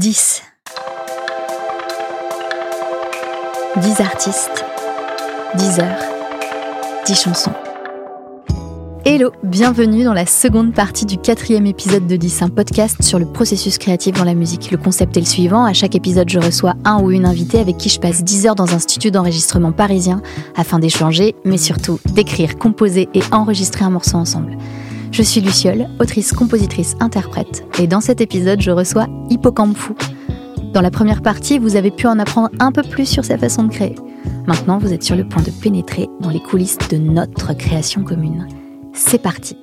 10. 10 artistes, 10 heures, 10 chansons. Hello, bienvenue dans la seconde partie du quatrième épisode de 10, un podcast sur le processus créatif dans la musique. Le concept est le suivant, à chaque épisode je reçois un ou une invitée avec qui je passe 10 heures dans un studio d'enregistrement parisien afin d'échanger, mais surtout d'écrire, composer et enregistrer un morceau ensemble. Je suis Luciole, autrice, compositrice, interprète, et dans cet épisode je reçois Hippocampe Fou. Dans la première partie, vous avez pu en apprendre un peu plus sur sa façon de créer. Maintenant, vous êtes sur le point de pénétrer dans les coulisses de notre création commune. C'est parti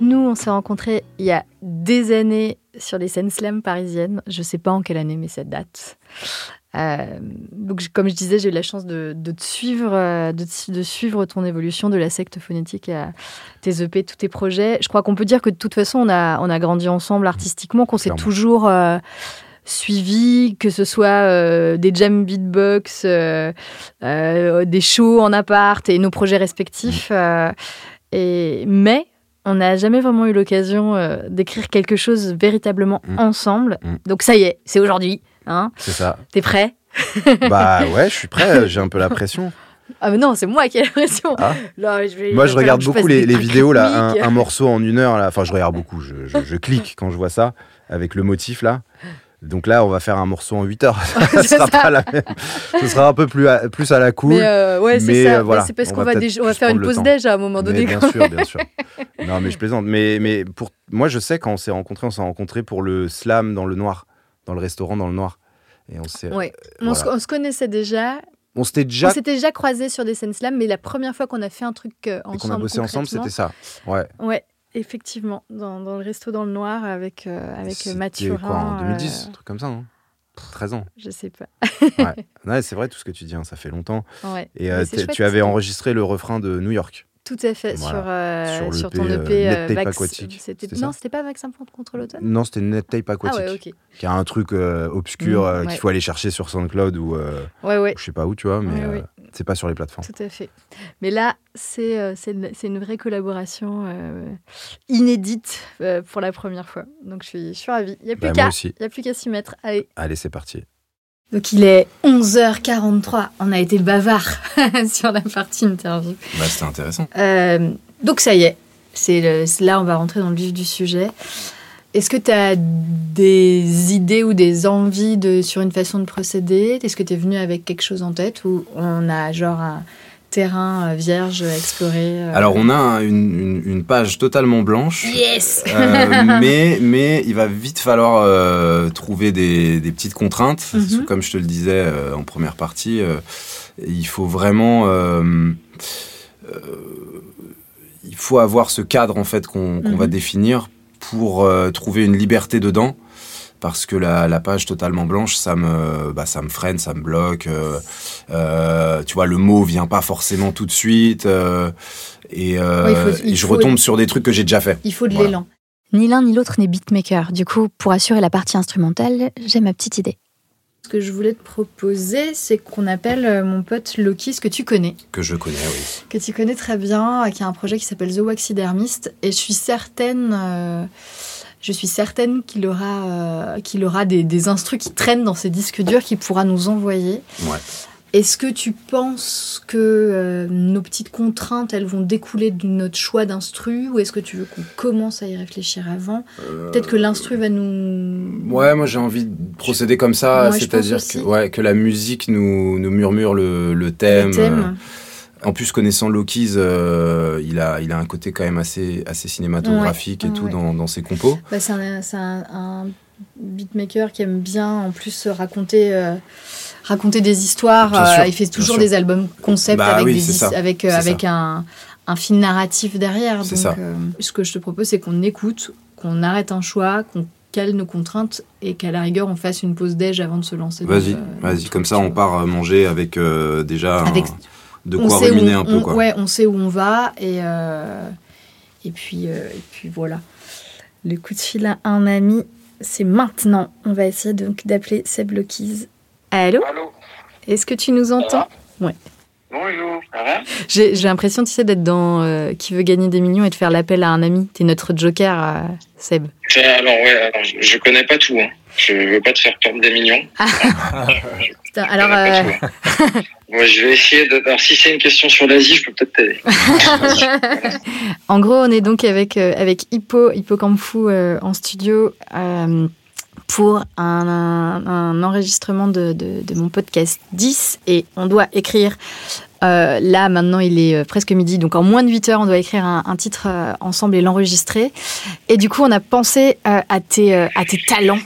Nous, on s'est rencontrés il y a des années sur les scènes slam parisiennes. Je ne sais pas en quelle année, mais cette date. Euh, donc, comme je disais, j'ai eu la chance de, te suivre, euh, de, suivre ton évolution de la secte phonétique à tes EP, tous tes projets. Je crois qu'on peut dire que de toute façon, on a, on a grandi ensemble artistiquement, qu'on s'est toujours euh, suivi, que ce soit des jam beatbox, des shows en appart et nos projets respectifs. et, mais on n'a jamais vraiment eu l'occasion d'écrire quelque chose véritablement mm. ensemble. Mm. Donc ça y est, c'est aujourd'hui. Hein c'est ça. T'es prêt? Bah ouais, je suis prêt, j'ai un peu la pression. Ah mais non, c'est moi qui ai la pression. Ah. moi, je regarde beaucoup les, vidéos là, un, morceau en une heure là. Enfin, je regarde beaucoup. Je, clique quand je vois ça avec le motif là. Donc là, on va faire un morceau en 8 heures. Ce sera pas la même. Ce sera un peu plus à, plus à la cool. Mais euh, ouais, c'est ça. Euh, c'est parce qu'on va, on va faire une pause déj à un moment donné. bien sûr, bien sûr. Non, mais je plaisante. Mais, mais pour moi, je sais quand on s'est rencontrés, on s'est rencontrés pour le slam dans le noir dans le restaurant dans le noir. Et on s'est. Ouais. on, se, connaissait déjà. On s'était déjà. On s'était déjà croisés sur des scènes slam, mais la première fois qu'on a fait un truc ensemble. Et qu'on a bossé ensemble, c'était ça. Ouais. Ouais. Effectivement, dans, dans, le resto dans le noir avec, euh, avec Mathieu. quoi, en 2010, euh, un truc comme ça, non 13 ans. Je sais pas. ouais. c'est vrai tout ce que tu dis, hein, ça fait longtemps. Ouais. Et euh, tu avais enregistré le refrain de New York. Tout à fait, sur, euh, sur, ton EP euh, Net Tape Aquatique. Non, c'était pas Vaccin contre l'automne? Non, c'était Net Tape Aquatique. Ah ouais, ok. Qui a un truc euh, obscur mm, qu'il faut aller chercher sur SoundCloud ou ouais, ouais. je sais pas où, tu vois, mais c'est pas sur les plateformes. Tout à fait. Mais là, c'est une, une, vraie collaboration inédite pour la première fois. Donc je suis, je suis ravie. Il n'y a plus bah, qu'à s'y mettre. Allez. Allez, c'est parti. Donc il est 11h43. On a été bavard sur la partie interview. Bah, c'était intéressant. Euh, donc ça y est, c'est là on va rentrer dans le vif du sujet. Est-ce que tu as des idées ou des envies de, sur une façon de procéder? Est-ce que tu es venu avec quelque chose en tête ou on a genre un, terrain euh, vierge exploré euh. Alors on a une, page totalement blanche. Yes euh, mais, mais il va vite falloir trouver des, petites contraintes. Mhm. Comme je te le disais en première partie, il faut vraiment... il faut avoir ce cadre en fait qu'on va mhm. définir pour trouver une liberté dedans parce que la, page totalement blanche, ça me, bah, ça me freine, ça me bloque. Euh, euh, tu vois, le mot vient pas forcément tout de suite. Euh, et, je retombe sur des trucs que j'ai déjà fait. Il faut de l'élan. Ni l'un ni l'autre n'est beatmaker. Du coup, pour assurer la partie instrumentale, j'ai ma petite idée. Ce que je voulais te proposer, c'est qu'on appelle mon pote Loki, ce que tu connais. Que je connais, oui. Que tu connais très bien, qui a un projet qui s'appelle The Waxidermist. Et je suis certaine je suis certaine qu'il aura, euh, qu'il aura des, des instrus qui traînent dans ses disques durs qu'il pourra nous envoyer. Ouais. Est-ce que tu penses que euh, nos petites contraintes, elles vont découler de notre choix d'instru ou est-ce que tu veux qu'on commence à y réfléchir avant? Peut-être que l'instru va nous... Ouais, moi j'ai envie de procéder comme ça, c'est-à-dire que, ouais, que la musique nous, nous murmure le, le thème. Le thème. En plus, connaissant Loki's, euh, il, a, il a un côté quand même assez, assez cinématographique et tout Dans, dans, ses compos. Bah, c'est un, un, beatmaker qui aime bien en plus raconter, euh, raconter des histoires. Euh, il fait toujours des albums concept bah avec, des, avec, avec un, un film narratif derrière. Donc, ça. ce que je te propose, c'est qu'on écoute, qu'on arrête un choix, qu'on cale nos contraintes et qu'à la rigueur on fasse une pause déj avant de se lancer. Vas-y, vas-y. Comme ça, on part manger avec déjà. Avec de quoi ruminer un peu. Quoi. Ouais, on sait où on va et, euh, et, puis, euh, et puis voilà. Le coup de fil à un ami, c'est maintenant. On va essayer donc d'appeler Seb Lokiz. Allô? Allô? Est-ce que tu nous entends? Ouais. Bonjour, ça va? J'ai l'impression, tu sais, d'être dans euh, Qui veut gagner des millions et de faire l'appel à un ami. T'es notre joker, Seb. Alors, ouais, alors, je, je, connais pas tout. Hein. Je veux pas te faire perdre des millions. Putain, alors, euh, Moi, je vais essayer de. Alors, si c'est une question sur l'Asie, je peux peut-être t'aider. en gros, on est donc avec, euh, avec Hippo, Hippo euh, en studio euh, pour un, un- un enregistrement de, de- de mon podcast 10 et on doit écrire. Euh, là, maintenant, il est euh, presque midi, donc en moins de 8 heures, on doit écrire un, titre euh, ensemble et l'enregistrer. Et du coup, on a pensé à, tes, talents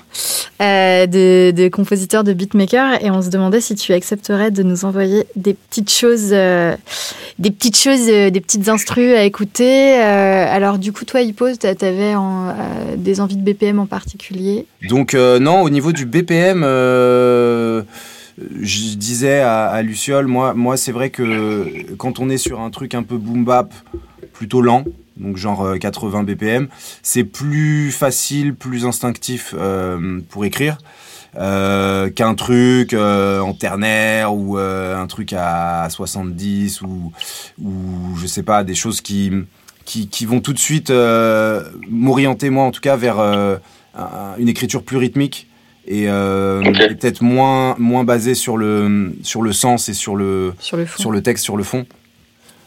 de, compositeur, de beatmaker, et on se demandait si tu accepterais de nous envoyer des petites choses, des petites choses, des petites instrus à écouter. Alors, du coup, toi, Hippo, en, euh, des envies de BPM en particulier? Donc non, au niveau du BPM, je disais à, à Luciole, moi, moi c'est vrai que quand on est sur un truc un peu boom bap, plutôt lent, donc genre euh, 80 BPM, c'est plus facile, plus instinctif euh, pour écrire. euh, qu'un truc euh, en ternaire ou euh, un truc à 70 ou, ou je sais pas des choses qui qui, vont tout de suite euh, m'orienter moi en tout cas vers euh, un- une écriture plus rythmique et, euh, et peut-être moins moins basée sur le sur le sens et sur le sur le fond sur le texte sur le fond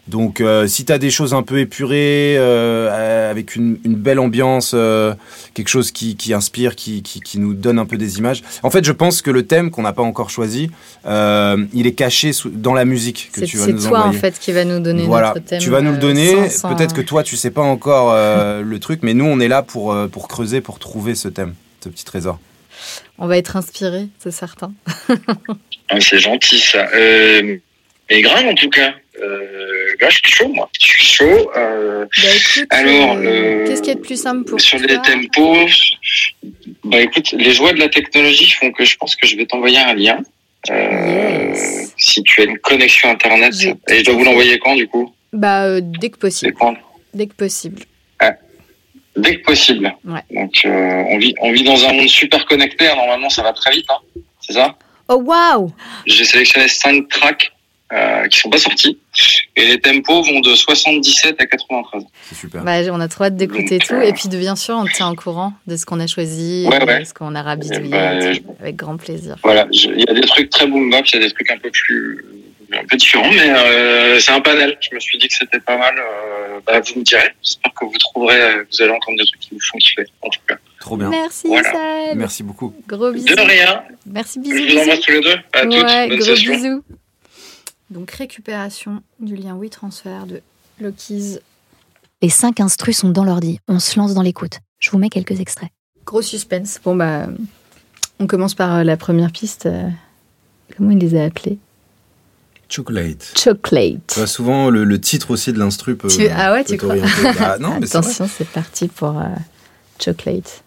donc euh, si tu as des choses un peu épurées euh, avec une, une belle ambiance euh, quelque chose qui, qui inspire qui, qui, qui nous donne un peu des images en fait je pense que le thème qu'on n'a pas encore choisi euh, il est caché sous- dans la musique que C'est tu vas c'est nous toi, en fait, qui va nous donner voilà, notre thème. tu vas nous le donner. Peut-être que toi, tu sais pas encore euh, le truc, mais nous, on est là pour, euh, pour creuser, pour trouver ce thème, ce petit trésor. On va être inspiré, c'est certain. Ah, c'est gentil, ça. Euh, mais grave, en tout cas. Euh, là, je suis chaud, moi. Je suis chaud. Euh, Bah, écoute, Alors, euh, qu'est-ce qui est le plus simple pour sur toi les tempos, bah écoute, les joies de la technologie font que je pense que je vais t'envoyer un lien. Yes. Si tu as une connexion internet. Et je dois vous l'envoyer quand, du coup? Bah, dès que possible. Dès que possible. Dès que possible. Ouais. Donc, euh, on, vit, on vit dans un monde super connecté. hein. Normalement, ça va très vite. Hein. C'est ça? Oh, waouh J'ai sélectionné 5 tracks euh, qui sont pas sortis. Et les tempos vont de 77 à 93. C'est super. bah, On a trop hâte d'écouter tout. euh, Et puis, de, bien sûr, on tient au courant de ce qu'on a choisi, Ouais, de ouais. ce qu'on a rabidouillé. Ben, et tout. Avec grand plaisir. Voilà, je- il y a des trucs très boom bap, il y a des trucs un peu plus un peu différents, mais euh, c'est un panel. Je me suis dit que c'était pas mal. Euh, bah, vous me direz. J'espère que vous trouverez, euh, vous allez entendre des trucs qui vous font kiffer. En tout cas. Trop bien. Merci, Voilà. Merci beaucoup. Gros bisous. De rien. Merci, Je bisous. vous embrasse bisous. tous les deux. À toutes. Ouais, Bonne gros session. bisous. Donc, récupération du lien WeTransfer de Loki's. Les cinq instrus sont dans l'ordi. On se lance dans l'écoute. Je vous mets quelques extraits. Gros suspense. Bon, bah, on commence par la première piste. Comment il les a appelés? Chocolate. Chocolate. Bah, souvent, le, le titre aussi de l'instru peut. Tu- ah ouais, peut tu crois. Bah, non, mais. Attention, c'est parti pour euh, Chocolate.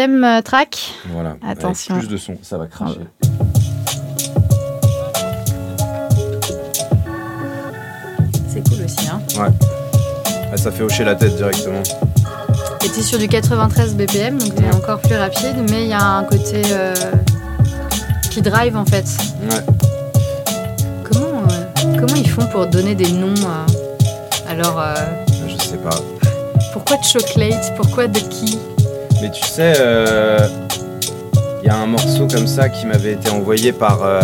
Deuxième euh, track. Voilà. Attention. Avec plus de son, ça va cracher. C'est cool aussi. Hein. Ah, ça fait hocher la tête directement. Et t'es sur du 93 BPM, donc c'est encore plus rapide, mais il y a un côté euh, qui drive en fait. Ouais. Comment, euh, comment ils font pour donner des noms à... Alors, euh, Je sais pas. pourquoi Chocolate? Pourquoi The Key Mais tu sais, il y a un morceau comme ça qui m'avait été envoyé par euh,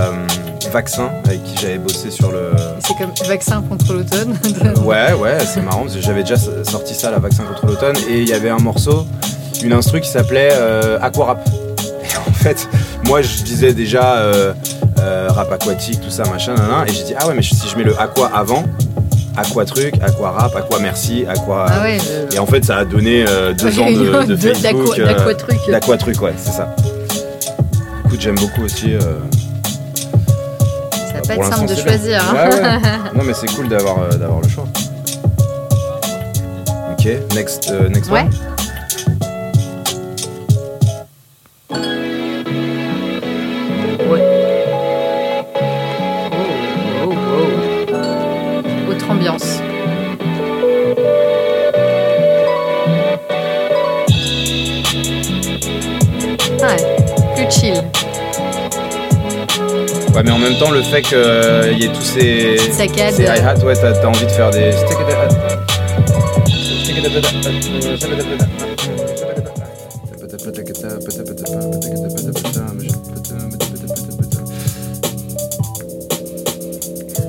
Vaccin, avec qui j'avais bossé sur le. C'est comme vaccin contre l'automne. Ouais, ouais, c'est marrant parce que j'avais déjà sorti ça, la Vaccin contre l'automne, et il y avait un morceau, une instru qui s'appelait euh, Aquarap. Et en fait, moi je disais déjà euh, euh, rap aquatique, tout ça, machin, nan, nan, et j'ai dit, ah ouais, mais si je mets le aqua avant, aqua truc, aqua rap, aqua merci, aqua. Ah ouais, Et en fait, ça a donné euh, deux ans de, de Facebook. d'aqua- euh, d'aquatruc. D'aquatruc, ouais, c'est ça. Écoute, j'aime beaucoup aussi. euh, Ça va bah, pas être simple de choisir. hein. Ouais, ouais. non, mais c'est cool d'avoir euh, le choix. Ok, next, euh, next Ouais. one. Ouais, mais en même temps, le fait qu'il y ait tous ces. Saccades. Ces hi-hats, ouais, t'as envie de faire des.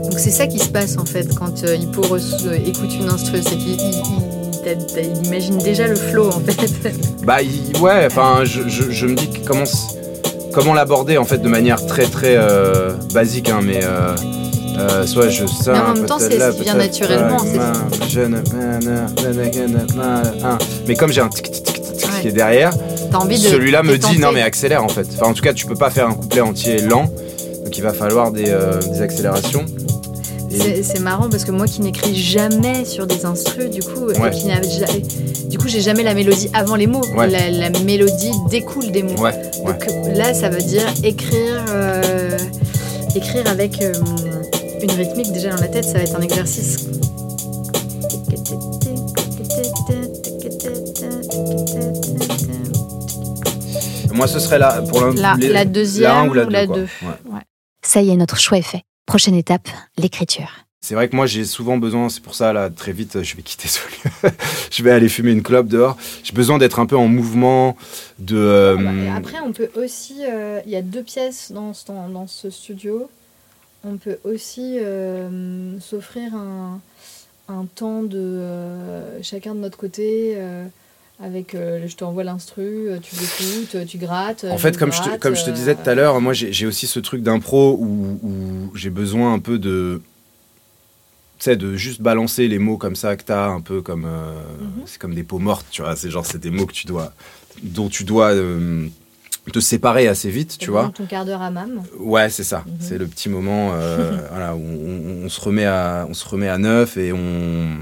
Donc c'est ça qui se passe en fait quand euh, Hippo euh, écoute une instru, c'est qu'il imagine déjà le flow en fait. Bah il- ouais, enfin je, je- je me dis que comment comment l'aborder en fait de manière très très euh, basique hein, mais euh, euh, soit je sais Mais en même temps, c'est ce qui vient naturellement, mais comme j'ai un tic tic tic tic qui est derrière, celui-là me dit non mais accélère en fait. Enfin en tout cas tu peux pas faire un couplet entier lent, donc il va falloir des, des accélérations. C'est marrant parce que moi qui n'écris jamais sur des instrus, du coup, et qui ja- du coup, j'ai jamais la mélodie avant les mots. Ouais. La, la mélodie découle des mots. Ouais, ouais. Donc là, ça veut dire écrire, euh, écrire avec euh, une rythmique déjà dans la tête, ça va être un exercice. Moi ce serait là pour La, les- la deuxième un ou la ou la deux. Ça y est, notre choix est fait. Prochaine étape, l'écriture. C'est vrai que moi j'ai souvent besoin, c'est pour ça là très vite je vais quitter ce lieu, je vais aller fumer une clope dehors. J'ai besoin d'être un peu en mouvement, de. euh, Ah bah, et après, on peut aussi. euh, Il y a deux pièces dans ce, dans, dans ce studio. On peut aussi euh, s'offrir un, un temps de euh, chacun de notre côté. Avec, euh, je t'envoie l'instru, euh, tu l'écoutes, euh, tu grattes. En fait, comme je, te, comme je te disais tout à l'heure, moi j'ai aussi ce truc d'impro où, où j'ai besoin un peu de. Tu sais, de juste balancer les mots comme ça que t'as, un peu comme. euh, Mhm. C'est comme des peaux mortes, tu vois. C'est genre, c'est des mots que tu dois, dont tu dois euh, te séparer assez vite, tu vois. ton quart d'heure à mam. Ouais, c'est ça. Mhm. C'est le petit moment voilà, où on, on se remet à, on se remet à neuf et on.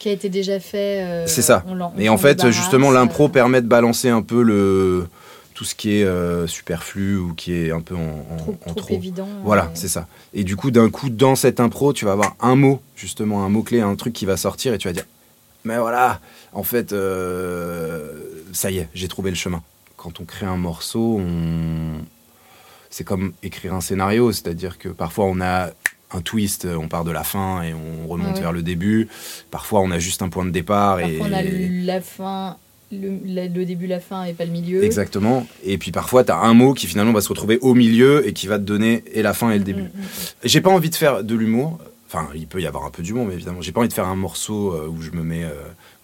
Qui a été déjà fait. euh, C'est ça. on Et en fait, justement, l'impro euh, permet de balancer un peu le tout ce qui est euh, superflu ou qui est un peu en, en- trop, en trop trop. évident. Voilà, c'est ça. Et du coup, d'un coup, dans cette impro, tu vas avoir un mot, justement, un mot-clé, un truc qui va sortir et tu vas dire Mais voilà, en fait, euh, ça y est, j'ai trouvé le chemin. Quand on crée un morceau, on... c'est comme écrire un scénario, c'est-à-dire que parfois on a un twist, on part de la fin et on remonte ouais. vers le début. Parfois, on a juste un point de départ. Parfois, et... on a la fin, le, la- le début, la fin et pas le milieu. Exactement. Et puis parfois, tu as un mot qui finalement va se retrouver au milieu et qui va te donner et la fin et le début. Mm, mm, mm. J'ai pas envie de faire de l'humour. Enfin, il peut y avoir un peu d'humour, mais évidemment, j'ai pas envie de faire un morceau euh, où je me mets, euh,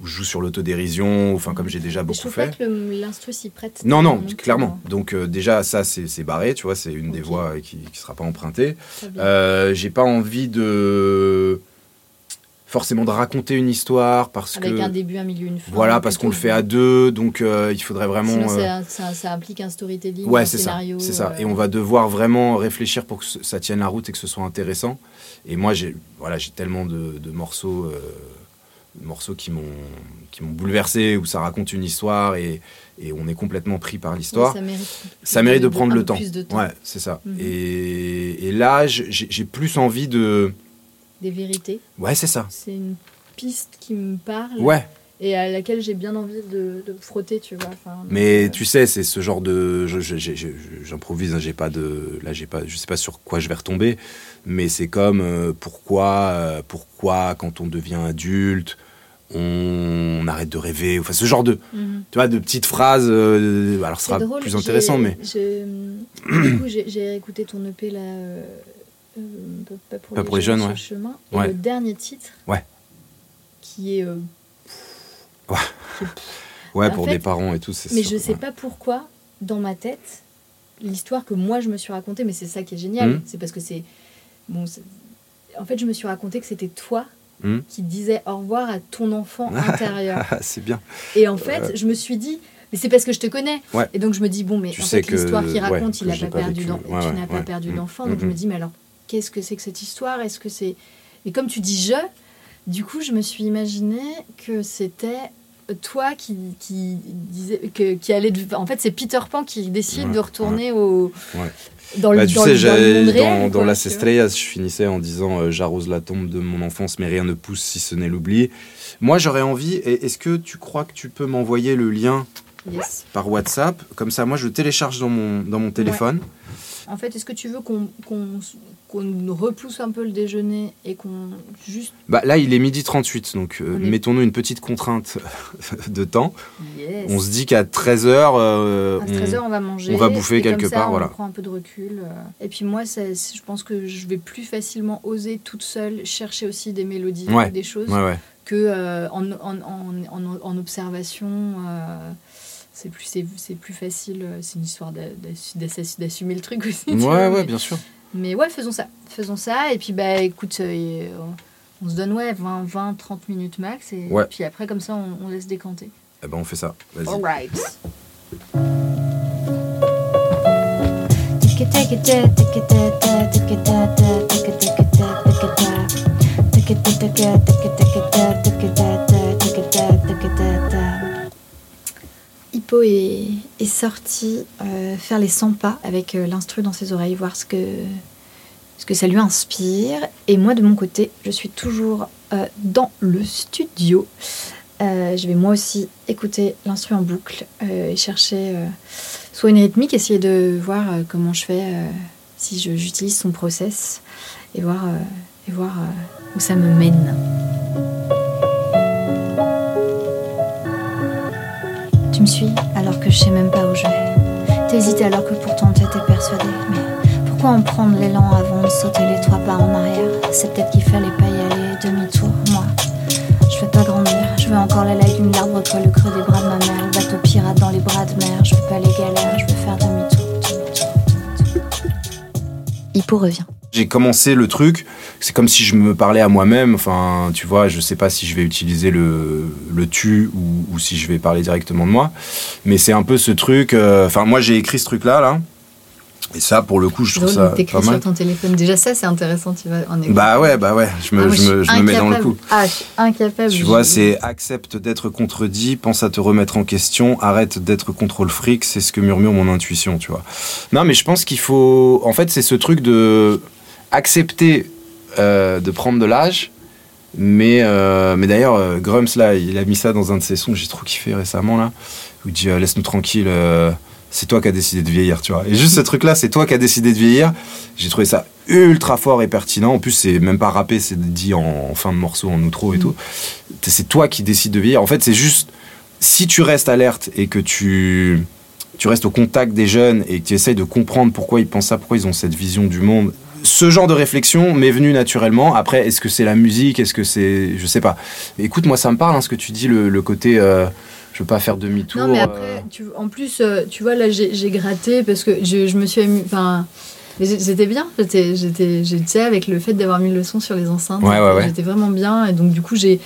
où je joue sur l'autodérision, enfin comme j'ai déjà je beaucoup trouve fait. pas que l'instru s'y prête. Non, non, clairement. Donc euh, déjà, ça, c'est barré, tu vois, c'est une des euh, qui, qui sera pas empruntée. Euh, j'ai pas envie de forcément de raconter une histoire parce Avec que un début, un milieu, une fin. voilà, parce qu'on le fait à deux, donc euh, il faudrait vraiment. Sinon, euh, ça, ça implique un storytelling, Ouais, un scénario. C'est ça. euh, Et on va devoir vraiment réfléchir pour que ça tienne la route et que ce soit intéressant. Et moi, j'ai voilà, j'ai tellement de, de morceaux, euh, morceaux qui m'ont qui m'ont bouleversé où ça raconte une histoire et, et on est complètement pris par ouais, l'histoire. ça mérite, ça mérite de prendre le temps. plus de temps. Ouais, c'est ça. Mhm. Et, et là, j'ai plus envie de. Des vérités. Ouais, c'est ça. C'est une piste qui me parle Ouais. et à laquelle j'ai bien envie de, de frotter, tu vois. Enfin, Mais euh, tu sais, c'est ce genre de. J'improvise, hein, j'ai pas de. Là, j'ai pas. Je sais pas sur quoi je vais retomber, mais c'est comme euh, pourquoi, euh, pourquoi quand on devient adulte, on, arrête de rêver. Enfin, ce genre de. mhm. Tu vois, de petites phrases. alors, ce sera drôle, plus intéressant, mais. Du coup, j'ai j'ai écouté ton EP là. Euh, pas pour Pas les pour les jeunes, ouais. le chemin. Et Ouais. le dernier titre. Ouais. Qui est. euh, Ouais. qui est- Ouais, en pour fait, des parents et tout. c'est Mais sûr, je sais pas pourquoi, dans ma tête, l'histoire que moi je me suis racontée, mais c'est ça qui est génial, Mhm. c'est parce que c'est. Bon, en fait, je me suis raconté que c'était toi Mhm. qui disais au revoir à ton enfant intérieur. Ah, c'est bien. Et en fait, je me suis dit. Mais c'est parce que je te connais. Et donc je me dis, bon, mais Tu en sais fait, que- l'histoire qu'il raconte, il n'a pas, perdu Mhm. d'enfant. Donc je me dis, mais alors, qu'est-ce que c'est que cette histoire Est-ce que c'est. Et comme tu dis je, du coup, je me suis imaginé que c'était toi qui, qui disait que, qui allait de- en fait c'est Peter Pan qui décide Ouais, de retourner au Ouais. dans le Bah, tu dans sais, le- dans le j'ai- monde dans, réel, dans quoi, Las. Estrellas, je finissais en disant euh, J'arrose la tombe de mon enfance, mais rien ne pousse si ce n'est l'oubli. Moi, j'aurais envie, et est-ce que tu crois que tu peux m'envoyer le lien Yes. par WhatsApp? Comme ça, moi, je le télécharge dans mon, dans mon téléphone. En fait, est-ce que tu veux qu'on repousse un peu le déjeuner et qu'on juste. Bah, là, il est midi 38, donc euh, On est- mettons-nous une petite contrainte de temps. Yes. On se dit qu'à 13h, À 13h, on va manger. on va bouffer et comme quelque ça, part, on voilà. prend un peu de recul. euh. Et puis moi, ça- je pense que je vais plus facilement oser toute seule chercher aussi des mélodies Ouais. des choses Ouais, ouais. que euh, en, en, en, en- en observation. C'est plus, c'est, c'est plus facile. euh, C'est une histoire d'a- d'assu- d'assu- d'assumer le truc aussi. vois, Ouais, ouais, mais- bien sûr. Mais ouais, faisons ça. Faisons ça. Et puis, bah, écoute, euh, euh, on se donne ouais, 20, 20, 30 minutes max. Et Ouais. puis après, comme ça, on, on laisse décanter. Eh ben, on fait ça. Vas-y. Alright. Est, est sorti euh, faire les 100 pas avec euh, l'instru dans ses oreilles, voir ce que, ce que ça lui inspire. Et moi, de mon côté, je suis toujours euh, dans le studio. Je vais moi aussi écouter l'instru en boucle et chercher soit une rythmique, essayer de voir comment je fais, si j'utilise son process et voir, et voir où ça me mène. Me suis alors que je sais même pas où je vais. T'hésites alors que pourtant t'étais persuadée. Mais pourquoi en prendre l'élan avant de sauter les trois pas en arrière? C'est peut-être qu'il fallait pas y aller demi-tour. Moi, je veux pas grandir. Je veux encore la d'une l'arbre toi le creux des bras de ma mère. Le bateau pirate dans les bras de mer. Je veux pas les galères. Je veux faire demi-tour. demi-tour, demi-tour. Hippo revient. J'ai commencé le truc, c'est comme si je me parlais à moi-même. Enfin, tu vois, je sais pas si je vais utiliser le, le tu ou, ou si je vais parler directement de moi. Mais c'est un peu ce truc. euh, Enfin, moi, j'ai écrit ce truc-là, là. Et ça, pour le coup, je trouve ça pas sur ton téléphone. Déjà ça, c'est intéressant. Tu vas en Bah ouais, bah ouais, je me, Ah, moi, je me, je me mets dans le coup. Ah, je suis incapable. Tu vois, c'est accepte d'être contredit, pense à te remettre en question, arrête d'être contre le fric, c'est ce que murmure mon intuition, tu vois. Non, mais je pense qu'il faut. En fait, c'est ce truc de accepter euh, de prendre de l'âge. Mais, euh, mais d'ailleurs, euh, Grumps, là, il a mis ça dans un de ses sons que j'ai trop kiffé récemment, là. Où il dit euh, Laisse-nous tranquille, c'est toi qui as décidé de vieillir, tu vois. Et juste ce truc-là, c'est toi qui as décidé de vieillir. J'ai trouvé ça ultra fort et pertinent. En plus, c'est même pas rappé, c'est dit en, en fin de morceau, en outro et Mm. tout. C'est toi qui décides de vieillir. En fait, c'est juste si tu restes alerte et que tu, tu restes au contact des jeunes et que tu essayes de comprendre pourquoi ils pensent ça, pourquoi ils ont cette vision du monde. Ce genre de réflexion m'est venu naturellement. Après, est-ce que c'est la musique? Est-ce que c'est. Je sais pas. Écoute, moi, ça me parle, hein, ce que tu dis, le, le côté. euh, je veux pas faire demi-tour. Non, mais euh, après, tu, en plus, euh, tu vois, là, j'ai gratté parce que je, je me suis amusée. Enfin, j'étais bien. J'étais, avec le fait d'avoir mis le son sur les enceintes. Ouais, ouais, ouais. J'étais vraiment bien. Et donc, du coup, j'ai.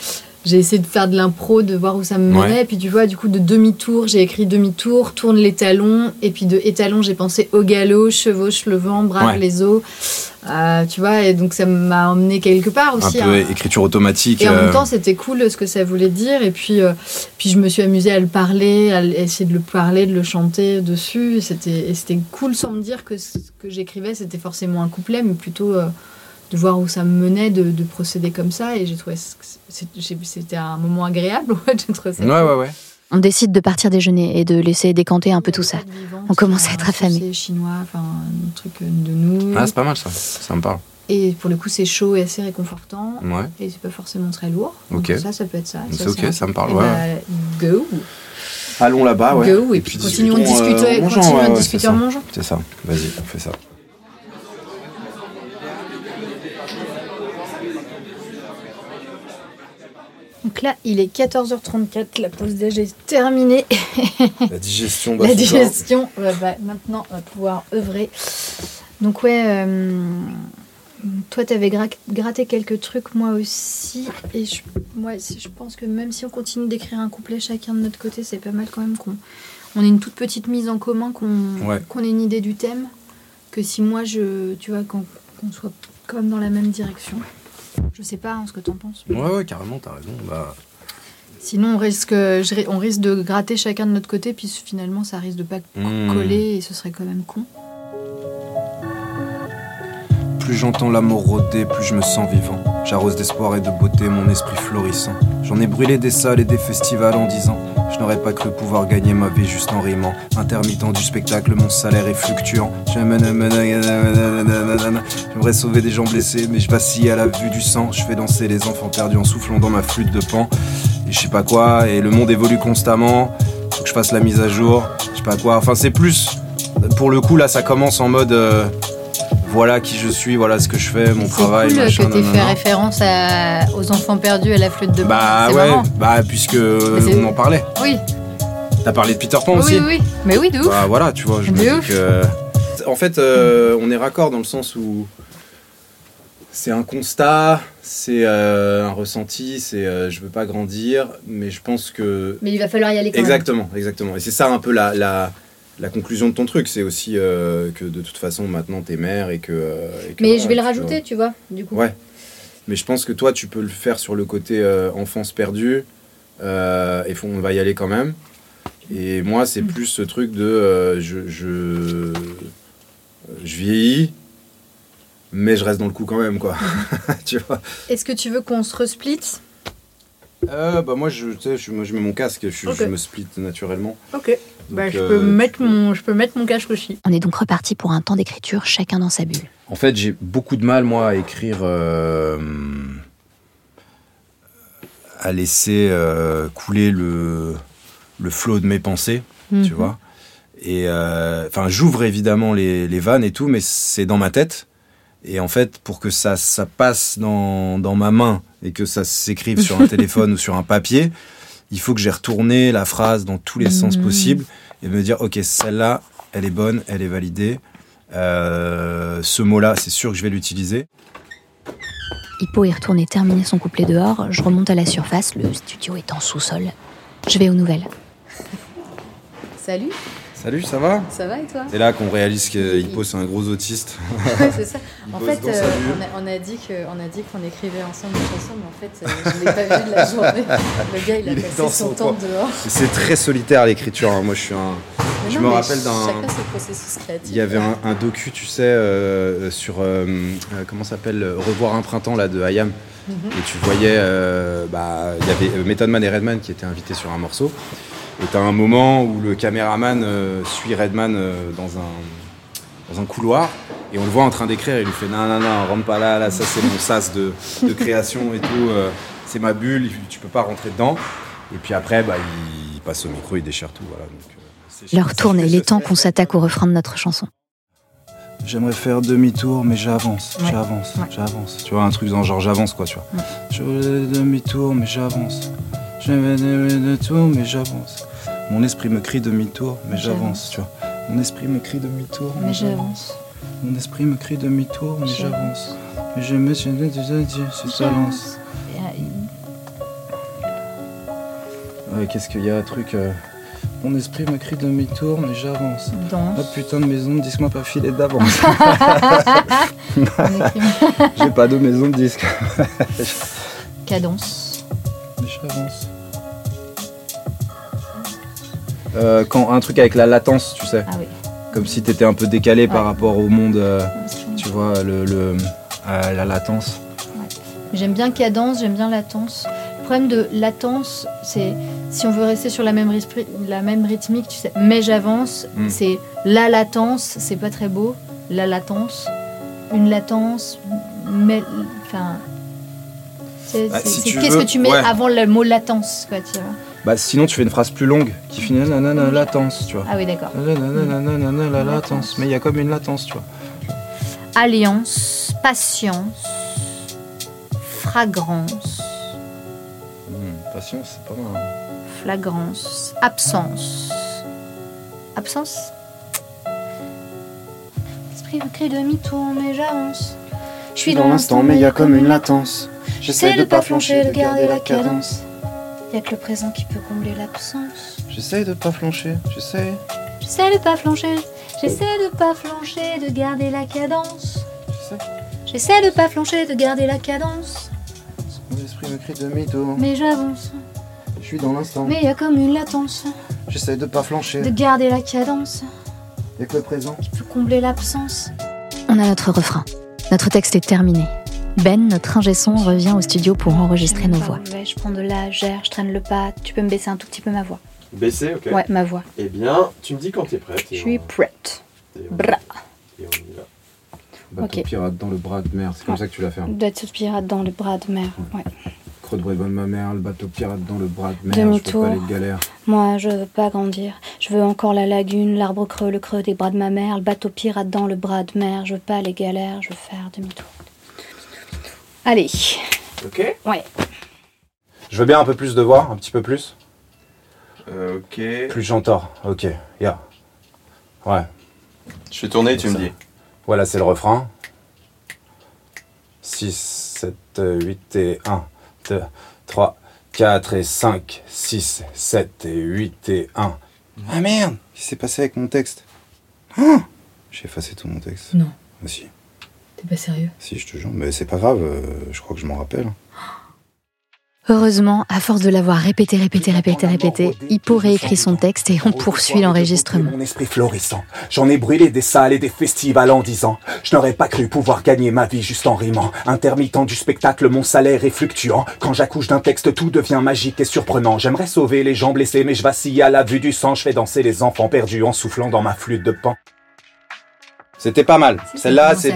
J'ai essayé de faire de l'impro, de voir où ça me Ouais. menait. Et puis, tu vois, du coup, de demi-tour, j'ai écrit demi-tour, tourne les talons. Et puis, de étalon, j'ai pensé au galop, chevauche le vent, brave Ouais. les os. Euh, tu vois, et donc, ça m'a emmené quelque part un aussi. peu hein. écriture automatique. Et en euh, même temps, c'était cool ce que ça voulait dire. Et puis, euh, puis je me suis amusée à le parler, à essayer de le parler, de le chanter dessus. Et C'était, et c'était cool sans me dire que ce que j'écrivais, c'était forcément un couplet, mais plutôt euh, de voir où ça me menait, de, de procéder comme ça. Et j'ai trouvé c'était un moment agréable. Ouais, j'ai trouvé ça Ouais, cool. ouais, ouais. On décide de partir déjeuner et de laisser décanter un peu tout ça. On commence à être affamé. chinois, enfin, un truc de nous. Ah, c'est pas mal ça. Ça me parle. et pour le coup, c'est chaud et assez réconfortant. Ouais. Et c'est pas forcément très lourd. Donc Ok. ça, ça peut être ça. C'est ok, un ça me parle, Eh ouais. bah, go. Allons là-bas, ouais. Go, et puis continuons de discutons, euh, discuter, en continuons ouais, ouais, discuter mangeant. C'est ça. Vas-y, on fait ça. Donc là, il est 14h34, la pause déj est terminée. La digestion, bah, la digestion va- maintenant on va pouvoir œuvrer. Donc ouais, euh, toi t'avais gra- gratté quelques trucs, moi aussi. Et je, moi, je pense que même si on continue d'écrire un couplet chacun de notre côté, c'est pas mal quand même qu'on on ait une toute petite mise en commun, qu'on Ouais. ait une idée du thème. Que si moi, je, tu vois, qu'on qu'on soit comme dans la même direction. Je sais pas hein, ce que t'en penses. Ouais, ouais, carrément, t'as raison. Bah, Sinon, on risque, on risque de gratter chacun de notre côté, puis finalement, ça risque de pas hmm. coller et ce serait quand même con. Plus j'entends l'amour rôder, plus je me sens vivant. J'arrose d'espoir et de beauté mon esprit florissant. J'en ai brûlé des salles et des festivals en disant Je n'aurais pas cru pouvoir gagner ma vie juste en rimant. Intermittent du spectacle, mon salaire est fluctuant. J'aimerais sauver des gens blessés, mais je vacille à la vue du sang. Je fais danser les enfants perdus en soufflant dans ma flûte de pan. Et je sais pas quoi, et le monde évolue constamment. Faut que je fasse la mise à jour. Je sais pas quoi. Enfin, c'est plus. Pour le coup, là, ça commence en mode. euh, voilà qui je suis, voilà ce que je fais, mon travail. C'est cool machin, que t'aies fait référence à- aux enfants perdus à la flûte de. Bah ouais, marrant. bah puisque on en parlait. Oui, T'as parlé de Peter Pan oui, aussi oui, oui. Mais oui, de ouf. Bah voilà, tu vois, je me De dis ouf. que. En fait, euh, on est raccord dans le sens où c'est un constat, c'est euh, un ressenti, c'est euh, je veux pas grandir, mais je pense que. Mais il va falloir y aller quand même. Exactement, exactement. Et c'est ça un peu la, la, la conclusion de ton truc, c'est aussi euh, que de toute façon maintenant t'es mère et que. euh, et que Mais voilà, je vais le rajouter, tu vois, du coup. Ouais. Mais je pense que toi, tu peux le faire sur le côté euh, enfance perdue. euh, et faut- on va y aller quand même. Et moi, c'est Mm. plus ce truc de je, je, je vieillis, mais je reste dans le coup quand même, quoi. tu vois Est-ce que tu veux qu'on se resplit? Euh, bah moi, je, je, moi, je mets mon casque, je, me split naturellement. Ok. Bah, je, euh, peux mettre mon, je peux mettre mon casque aussi. On est donc reparti pour un temps d'écriture chacun dans sa bulle. En fait, j'ai beaucoup de mal, moi, à écrire. euh, à laisser euh, couler le, le flot de mes pensées, Mhm. tu vois. Et euh, enfin, j'ouvre évidemment les, les vannes et tout, mais c'est dans ma tête. Et en fait, pour que ça, ça passe dans, dans ma main et que ça s'écrive sur un téléphone ou sur un papier, il faut que j'ai retourné la phrase dans tous les sens Mhm. possibles et me dire, ok, celle-là, elle est bonne, elle est validée. Euh, ce mot-là, c'est sûr que je vais l'utiliser. Hippo est retourné terminer son couplet dehors. Je remonte à la surface, le studio est en sous-sol. Je vais aux nouvelles. Salut, Salut, ça va? Ça va et toi? C'est là qu'on réalise que Hippo, c'est un gros autiste. Ouais, c'est ça. En fait, euh, on, a, on a dit qu'on écrivait ensemble des chansons, mais en fait, euh, je ne l'ai pas vu de la journée. Le gars, il a Il passé son son temps dehors. C'est très solitaire l'écriture. hein. Moi, je suis un. Mais Je non, me rappelle d'un-. Il y avait un, un docu, tu sais, euh, sur comment ça s'appelle Revoir un printemps là de Hayam. Mhm. Et tu voyais, bah, il y avait Method Man et Redman qui étaient invités sur un morceau. Et t'as un moment où le caméraman euh, suit Redman euh, dans un dans un couloir et on le voit en train d'écrire. Il lui fait non non non, rentre pas là, là ça c'est mon sas de, de création et tout. euh, c'est ma bulle, tu peux pas rentrer dedans. Et puis après, bah, il passe au micro, il déchire tout. Voilà. Donc, euh, L'heure tourne et il est temps qu'on s'attaque au refrain de notre chanson. J'aimerais faire demi-tour, mais j'avance, Ouais. j'avance, Ouais. j'avance. Tu vois, un truc dans genre j'avance, quoi, tu vois. Ouais. Je veux demi-tour, mais j'avance. Je veux demi-tour, mais j'avance. Mon esprit me crie demi-tour, mais j'avance, tu vois. Mon esprit me crie demi-tour, Mais j'avance. Mon esprit me crie demi-tour, mais J'avance. Mais je me suis dit, c'est ça lance. Ouais, qu'est-ce qu'il y a, un truc. euh, Mon esprit me crie demi-tour, mais j'avance. Danse. Ah putain de maison de disque m'a pas filé d'avance. J'ai pas de maison de disque. cadence. Mais j'avance. Euh, quand un truc avec la latence, tu sais, Ah oui. comme si t'étais un peu décalé par rapport au monde, euh, tu vois, le, le- euh, la latence. J'aime bien cadence, j'aime bien latence. Le problème de latence, c'est si on veut rester sur la même, rythmi- la même rythmique, tu sais, mais j'avance, Mm. c'est la latence, c'est pas très beau. La latence, une latence, mais. Enfin. Bah, si Qu'est-ce que tu mets ouais. avant le mot latence quoi, tu vois Bah sinon tu fais une phrase plus longue qui finit nanana latence, tu vois. Ah oui, d'accord. Nanana, la latence, mais il y a comme une latence, tu vois. Alliance, patience, fragrance, Hmm, patience, c'est pas mal. hein. flagrance, absence. Absence? L'esprit me crie demi-tour, mais j'avance. Je suis dans l'instant, mais il y a comme une latence. J'essaie de pas flancher, de garder la cadence. Y a que le présent qui peut combler l'absence. J'essaye de pas flancher, j'essaye. J'essaie de pas flancher, j'essaie de pas flancher, de garder la cadence. j'essaie. J'essaie de pas flancher, de garder la cadence. Mon esprit me crie demi-tour. Mais j'avance, Je suis dans l'instant. mais y a comme une latence. J'essaye de pas flancher. De garder la cadence Avec le présent. qui peut combler l'absence. On a notre refrain. Notre texte est terminé. Ben, notre ingé son, revient au studio pour enregistrer nos voix. je prends de la gère, je traîne le pas. Tu peux me baisser un tout petit peu ma voix Baisser, ok. Ouais, ma voix. Eh bien, tu me dis quand tu es prête. Je suis prête. Bra. Et on y va. Bateau pirate dans le bras de mer, c'est comme ça que tu l'as fait. hein. Bateau pirate dans le bras de mer. Ouais. Creux de de ma mère, le bateau pirate dans le bras de mer, Demi-tour. je peux pas les galères. Moi, je veux pas grandir. Je veux encore la lagune, l'arbre creux, le creux des bras de ma mère, le bateau pirate dans le bras de mer. Je veux pas les galères, je veux faire demi-tour. Allez. Ok. Ouais. Je veux bien un peu plus de voix, un petit peu plus. Euh, ok. Plus j'entends. Ok, ya. Ouais. Je fais tourner, tu me dis. Voilà, c'est le refrain. 6, 7, 8 et 1, 2, 3, 4 et 5, 6, 7 et 8 et 1. Ah merde Qu'est-ce qui s'est passé avec mon texte? Ah J'ai effacé tout mon texte. Non. Ah, si, T'es pas sérieux si, je te jure. Mais c'est pas grave, euh, je crois que je m'en rappelle. Heureusement, à force de l'avoir répété, répété, répété, répété, Hippo réécrit son texte et on poursuit l'enregistrement. Mon esprit florissant. J'en ai brûlé des salles et des festivals en dix ans. Je n'aurais pas cru pouvoir gagner ma vie juste en rimant. Intermittent du spectacle, mon salaire est fluctuant. Quand j'accouche d'un texte, tout devient magique et surprenant. J'aimerais sauver les gens blessés, mais je vacille à la vue du sang. Je fais danser les enfants perdus en soufflant dans ma flûte de pan. C'était pas mal. Celle-là, c'est,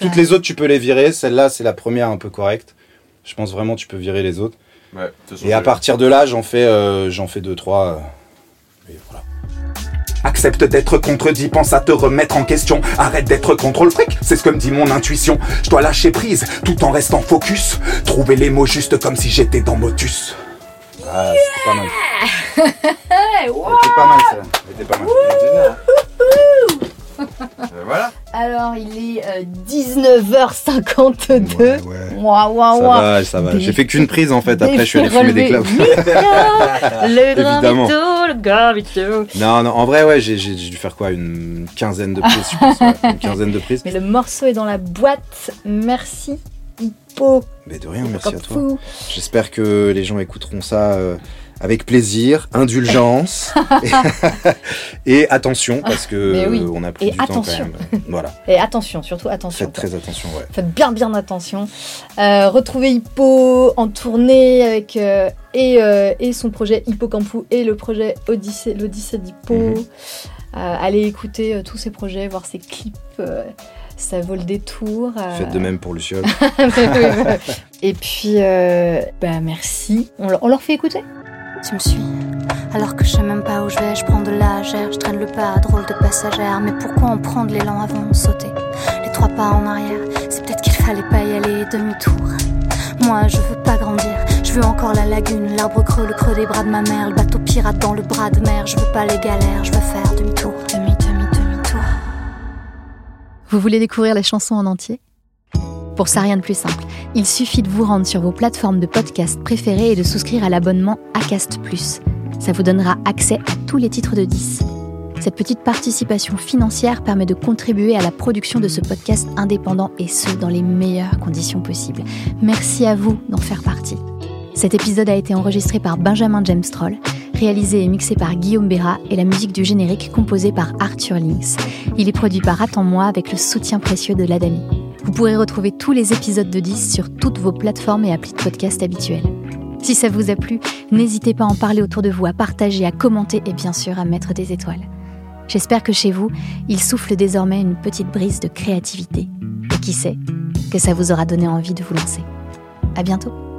toutes les autres, tu peux les virer. Celle-là, c'est la première un peu correcte. Je pense vraiment tu peux virer les autres. Ouais, de toute façon, Et à partir de là, j'en fais, euh, j'en fais deux, trois. euh, et voilà. Accepte d'être contredit, pense à te remettre en question. Arrête d'être contre le fric, c'est ce que me dit mon intuition. Je dois lâcher prise, tout en restant focus. Trouver les mots justes comme si j'étais dans Motus. Ah, c'était pas mal. Elle était pas mal, ça. Elle était pas mal. Euh. Alors, il est euh, 19h52. Ouais, ouais. Waouh, waouh, Ça va, ça va. Des- J'ai fait qu'une prise en fait. Après, je suis allé fumer des clopes. le Évidemment. gravito, le gravito. Non, non, en vrai, ouais, j'ai j'ai dû faire quoi Une quinzaine de prises, je pense. ouais. Une quinzaine de prises. Mais le morceau est dans la boîte. Merci, Hippo. Mais de rien, merci à toi. Fou. J'espère que les gens écouteront ça euh, avec plaisir, indulgence et attention parce que oui. on a pris Et du temps attention. quand même. Voilà, Et attention, surtout attention. faites très attention. Ouais. Faites bien bien attention. Euh, retrouvez Hippo en tournée avec euh, et, euh, et son projet Hippocampus et le projet Odyssée, l'Odyssée d'Hippo. Mhm. Allez écouter tous ses projets, voir ses clips. ça vaut le détour. euh. Faites de même pour Luciole. et puis, euh, bah merci. On leur fait écouter Tu me suis Alors que je sais même pas où je vais, je prends de la gère, je traîne le pas, drôle de passagère. Mais pourquoi en prendre l'élan avant de sauter Les trois pas en arrière, c'est peut-être qu'il fallait pas y aller demi-tour. Moi je veux pas grandir, je veux encore la lagune, l'arbre creux, le creux des bras de ma mère, le bateau pirate dans le bras de mer. Je veux pas les galères, je veux faire demi-tour, demi, demi, demi-tour. Vous voulez découvrir la chanson en entier? Pour ça, rien de plus simple. Il suffit de vous rendre sur vos plateformes de podcast préférées et de souscrire à l'abonnement Acast. Ça vous donnera accès à tous les titres de 10. Cette petite participation financière permet de contribuer à la production de ce podcast indépendant et ce, dans les meilleures conditions possibles. Merci à vous d'en faire partie. Cet épisode a été enregistré par Benjamin James Troll, réalisé et mixé par Guillaume Béra et la musique du générique composée par Arthur Links. Il est produit par Attends-moi avec le soutien précieux de l'Adami. Vous pourrez retrouver tous les épisodes de 10 sur toutes vos plateformes et applis de podcast habituelles. Si ça vous a plu, n'hésitez pas à en parler autour de vous, à partager, à commenter et bien sûr à mettre des étoiles. J'espère que chez vous, il souffle désormais une petite brise de créativité. Et qui sait, que ça vous aura donné envie de vous lancer. À bientôt!